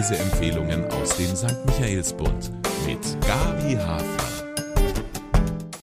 Leseempfehlungen aus dem St. Michaelsbund mit Gabi Hafler.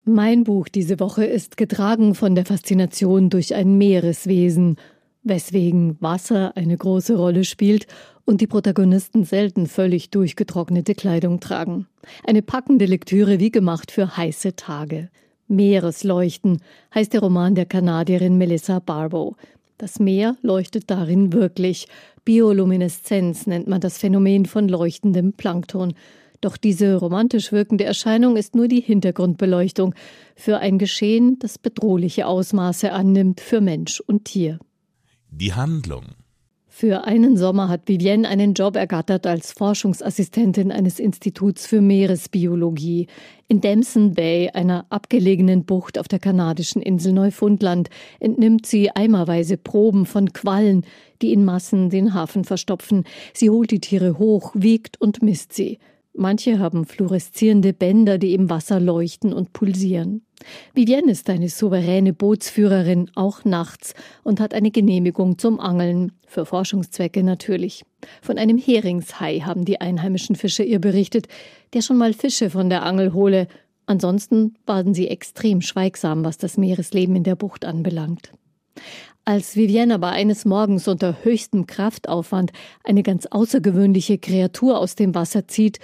Mein Buch diese Woche ist getragen von der Faszination durch ein Meereswesen, weswegen Wasser eine große Rolle spielt und die Protagonisten selten völlig durchgetrocknete Kleidung tragen. Eine packende Lektüre wie gemacht für heiße Tage. Meeresleuchten heißt der Roman der Kanadierin Melissa Barbo. Das Meer leuchtet darin wirklich. Biolumineszenz nennt man das Phänomen von leuchtendem Plankton. Doch diese romantisch wirkende Erscheinung ist nur die Hintergrundbeleuchtung für ein Geschehen, das bedrohliche Ausmaße annimmt für Mensch und Tier. Die Handlung für einen Sommer hat Vivienne einen Job ergattert als Forschungsassistentin eines Instituts für Meeresbiologie in Damson Bay, einer abgelegenen Bucht auf der kanadischen Insel Neufundland, entnimmt sie eimerweise Proben von Quallen, die in Massen den Hafen verstopfen. Sie holt die Tiere hoch, wiegt und misst sie. Manche haben fluoreszierende Bänder, die im Wasser leuchten und pulsieren. Vivienne ist eine souveräne Bootsführerin, auch nachts, und hat eine Genehmigung zum Angeln, für Forschungszwecke natürlich. Von einem Heringshai haben die einheimischen Fischer ihr berichtet, der schon mal Fische von der Angel hole. Ansonsten waren sie extrem schweigsam, was das Meeresleben in der Bucht anbelangt. Als Vivienne aber eines Morgens unter höchstem Kraftaufwand eine ganz außergewöhnliche Kreatur aus dem Wasser zieht,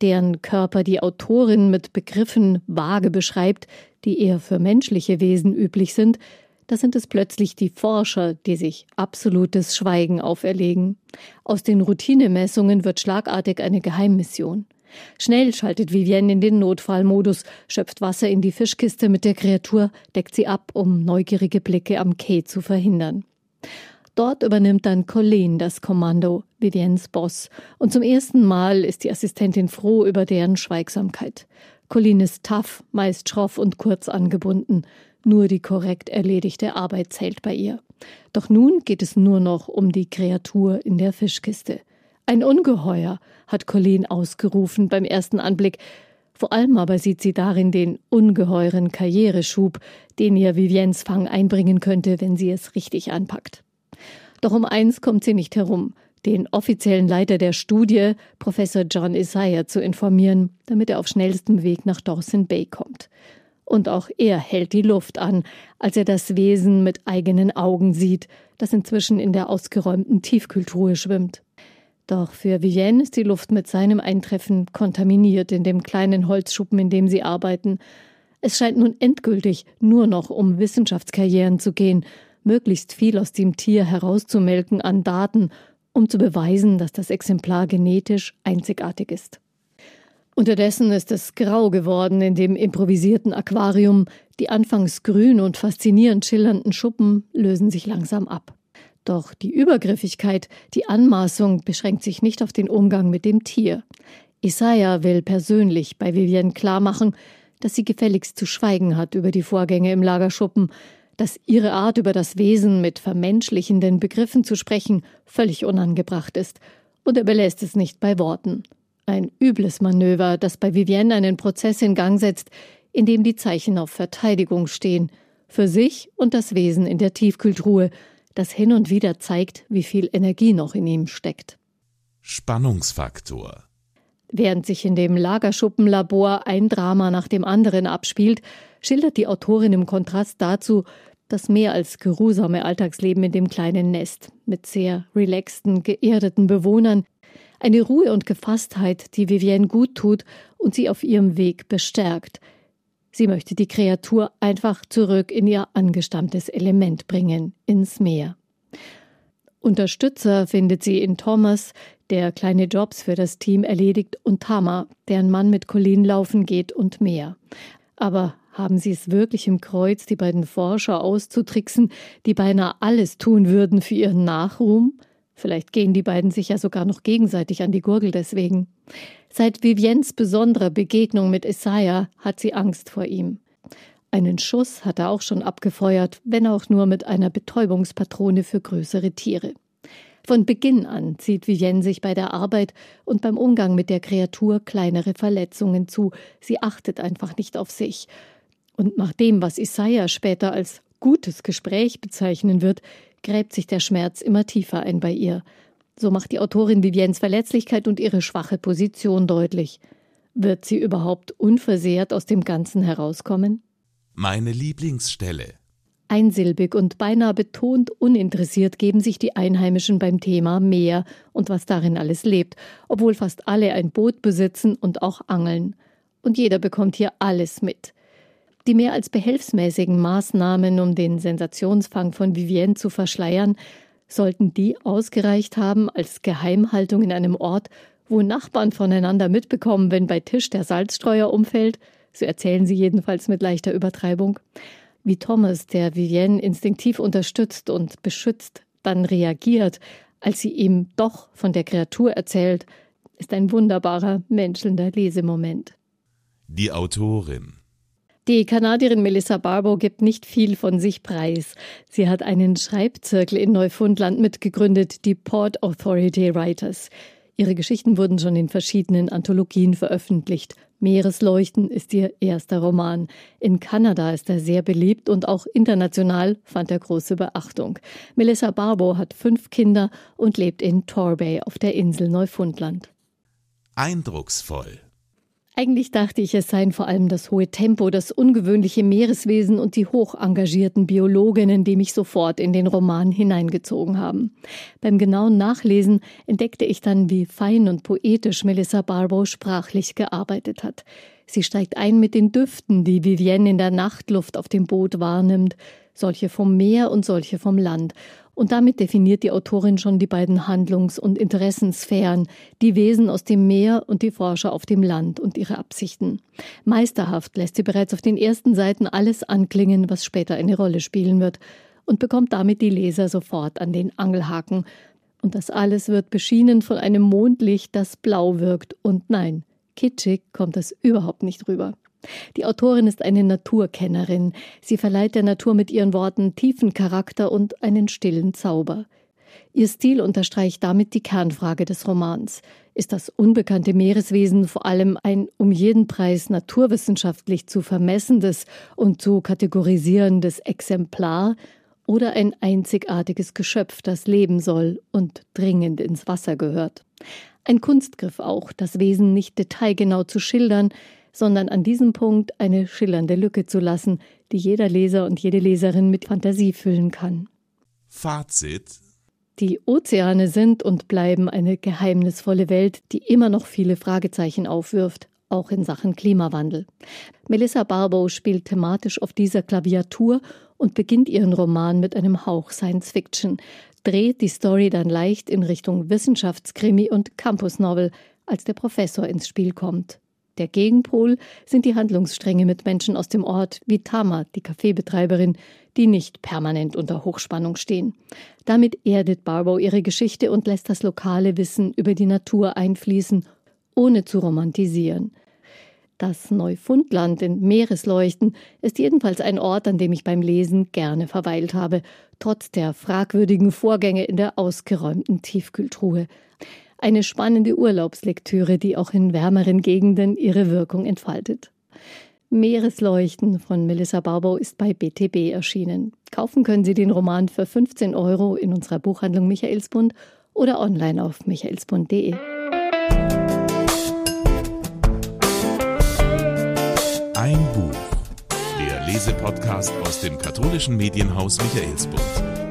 deren Körper die Autorin mit Begriffen vage beschreibt, die eher für menschliche Wesen üblich sind, da sind es plötzlich die Forscher, die sich absolutes Schweigen auferlegen. Aus den Routinemessungen wird schlagartig eine Geheimmission. Schnell schaltet Vivienne in den Notfallmodus, schöpft Wasser in die Fischkiste mit der Kreatur, deckt sie ab, um neugierige Blicke am Quai zu verhindern. Dort übernimmt dann Colleen das Kommando, Viviennes Boss, und zum ersten Mal ist die Assistentin froh über deren Schweigsamkeit. Colleen ist tough, meist schroff und kurz angebunden. Nur die korrekt erledigte Arbeit zählt bei ihr. Doch nun geht es nur noch um die Kreatur in der Fischkiste. Ein Ungeheuer, hat Colleen ausgerufen beim ersten Anblick. Vor allem aber sieht sie darin den ungeheuren Karriereschub, den ihr Viviennes Fang einbringen könnte, wenn sie es richtig anpackt. Doch um eins kommt sie nicht herum, den offiziellen Leiter der Studie, Professor John Isaiah, zu informieren, damit er auf schnellstem Weg nach Dawson Bay kommt. Und auch er hält die Luft an, als er das Wesen mit eigenen Augen sieht, das inzwischen in der ausgeräumten Tiefkühltruhe schwimmt. Doch für Vivienne ist die Luft mit seinem Eintreffen kontaminiert in dem kleinen Holzschuppen, in dem sie arbeiten. Es scheint nun endgültig nur noch um Wissenschaftskarrieren zu gehen, möglichst viel aus dem Tier herauszumelken an Daten, um zu beweisen, dass das Exemplar genetisch einzigartig ist. Unterdessen ist es grau geworden in dem improvisierten Aquarium, die anfangs grün und faszinierend schillernden Schuppen lösen sich langsam ab. Doch die Übergriffigkeit, die Anmaßung beschränkt sich nicht auf den Umgang mit dem Tier. Isaiah will persönlich bei Vivienne klarmachen, dass sie gefälligst zu schweigen hat über die Vorgänge im Lagerschuppen, dass ihre Art über das Wesen mit vermenschlichenden Begriffen zu sprechen völlig unangebracht ist, und er belässt es nicht bei Worten. Ein übles Manöver, das bei Vivienne einen Prozess in Gang setzt, in dem die Zeichen auf Verteidigung stehen, für sich und das Wesen in der Tiefkühltruhe, das hin und wieder zeigt, wie viel Energie noch in ihm steckt. Spannungsfaktor Während sich in dem Lagerschuppenlabor ein Drama nach dem anderen abspielt, schildert die Autorin im Kontrast dazu das mehr als geruhsame Alltagsleben in dem kleinen Nest mit sehr relaxten, geerdeten Bewohnern, eine Ruhe und Gefasstheit, die Vivienne gut tut und sie auf ihrem Weg bestärkt – Sie möchte die Kreatur einfach zurück in ihr angestammtes Element bringen, ins Meer. Unterstützer findet sie in Thomas, der kleine Jobs für das Team erledigt, und Tama, deren Mann mit Colleen laufen geht und mehr. Aber haben sie es wirklich im Kreuz, die beiden Forscher auszutricksen, die beinahe alles tun würden für ihren Nachruhm? Vielleicht gehen die beiden sich ja sogar noch gegenseitig an die Gurgel deswegen. Seit Viviennes besonderer Begegnung mit Isaiah hat sie Angst vor ihm. Einen Schuss hat er auch schon abgefeuert, wenn auch nur mit einer Betäubungspatrone für größere Tiere. Von Beginn an zieht Vivienne sich bei der Arbeit und beim Umgang mit der Kreatur kleinere Verletzungen zu. Sie achtet einfach nicht auf sich. Und nach dem, was Isaiah später als gutes Gespräch bezeichnen wird, gräbt sich der Schmerz immer tiefer ein bei ihr. So macht die Autorin Viviennes Verletzlichkeit und ihre schwache Position deutlich. Wird sie überhaupt unversehrt aus dem Ganzen herauskommen? Meine Lieblingsstelle. Einsilbig und beinahe betont uninteressiert geben sich die Einheimischen beim Thema Meer und was darin alles lebt, obwohl fast alle ein Boot besitzen und auch angeln. Und jeder bekommt hier alles mit. Die mehr als behelfsmäßigen Maßnahmen, um den Sensationsfang von Vivienne zu verschleiern, sollten die ausgereicht haben als Geheimhaltung in einem Ort, wo Nachbarn voneinander mitbekommen, wenn bei Tisch der Salzstreuer umfällt, so erzählen sie jedenfalls mit leichter Übertreibung, wie Thomas, der Vivienne instinktiv unterstützt und beschützt, dann reagiert, als sie ihm doch von der Kreatur erzählt, ist ein wunderbarer, menschelnder Lesemoment. Die Autorin die Kanadierin Melissa Barbo gibt nicht viel von sich preis. Sie hat einen Schreibzirkel in Neufundland mitgegründet, die Port Authority Writers. Ihre Geschichten wurden schon in verschiedenen Anthologien veröffentlicht. Meeresleuchten ist ihr erster Roman. In Kanada ist er sehr beliebt und auch international fand er große Beachtung. Melissa Barbo hat fünf Kinder und lebt in Torbay auf der Insel Neufundland. Eindrucksvoll. Eigentlich dachte ich, es seien vor allem das hohe Tempo, das ungewöhnliche Meereswesen und die hoch engagierten Biologinnen, die mich sofort in den Roman hineingezogen haben. Beim genauen Nachlesen entdeckte ich dann, wie fein und poetisch Melissa Barbo sprachlich gearbeitet hat. Sie steigt ein mit den Düften, die Vivienne in der Nachtluft auf dem Boot wahrnimmt, solche vom Meer und solche vom Land, und damit definiert die Autorin schon die beiden Handlungs- und Interessensphären, die Wesen aus dem Meer und die Forscher auf dem Land und ihre Absichten. Meisterhaft lässt sie bereits auf den ersten Seiten alles anklingen, was später eine Rolle spielen wird, und bekommt damit die Leser sofort an den Angelhaken. Und das alles wird beschienen von einem Mondlicht, das blau wirkt, und nein, kitschig kommt es überhaupt nicht rüber. Die Autorin ist eine Naturkennerin. Sie verleiht der Natur mit ihren Worten tiefen Charakter und einen stillen Zauber. Ihr Stil unterstreicht damit die Kernfrage des Romans. Ist das unbekannte Meereswesen vor allem ein um jeden Preis naturwissenschaftlich zu vermessendes und zu kategorisierendes Exemplar oder ein einzigartiges Geschöpf, das leben soll und dringend ins Wasser gehört? Ein Kunstgriff auch, das Wesen nicht detailgenau zu schildern, sondern an diesem Punkt eine schillernde Lücke zu lassen, die jeder Leser und jede Leserin mit Fantasie füllen kann. Fazit die Ozeane sind und bleiben eine geheimnisvolle Welt, die immer noch viele Fragezeichen aufwirft, auch in Sachen Klimawandel. Melissa Barbo spielt thematisch auf dieser Klaviatur und beginnt ihren Roman mit einem Hauch Science Fiction, dreht die Story dann leicht in Richtung Wissenschaftskrimi und Campus Novel, als der Professor ins Spiel kommt. Der Gegenpol sind die Handlungsstränge mit Menschen aus dem Ort, wie Tama, die Kaffeebetreiberin, die nicht permanent unter Hochspannung stehen. Damit erdet Barbo ihre Geschichte und lässt das lokale Wissen über die Natur einfließen, ohne zu romantisieren. Das Neufundland in Meeresleuchten ist jedenfalls ein Ort, an dem ich beim Lesen gerne verweilt habe, trotz der fragwürdigen Vorgänge in der ausgeräumten Tiefkühltruhe. Eine spannende Urlaubslektüre, die auch in wärmeren Gegenden ihre Wirkung entfaltet. Meeresleuchten von Melissa Barbow ist bei BTB erschienen. Kaufen können Sie den Roman für 15 Euro in unserer Buchhandlung Michaelsbund oder online auf michaelsbund.de. Ein Buch. Der Lesepodcast aus dem katholischen Medienhaus Michaelsbund.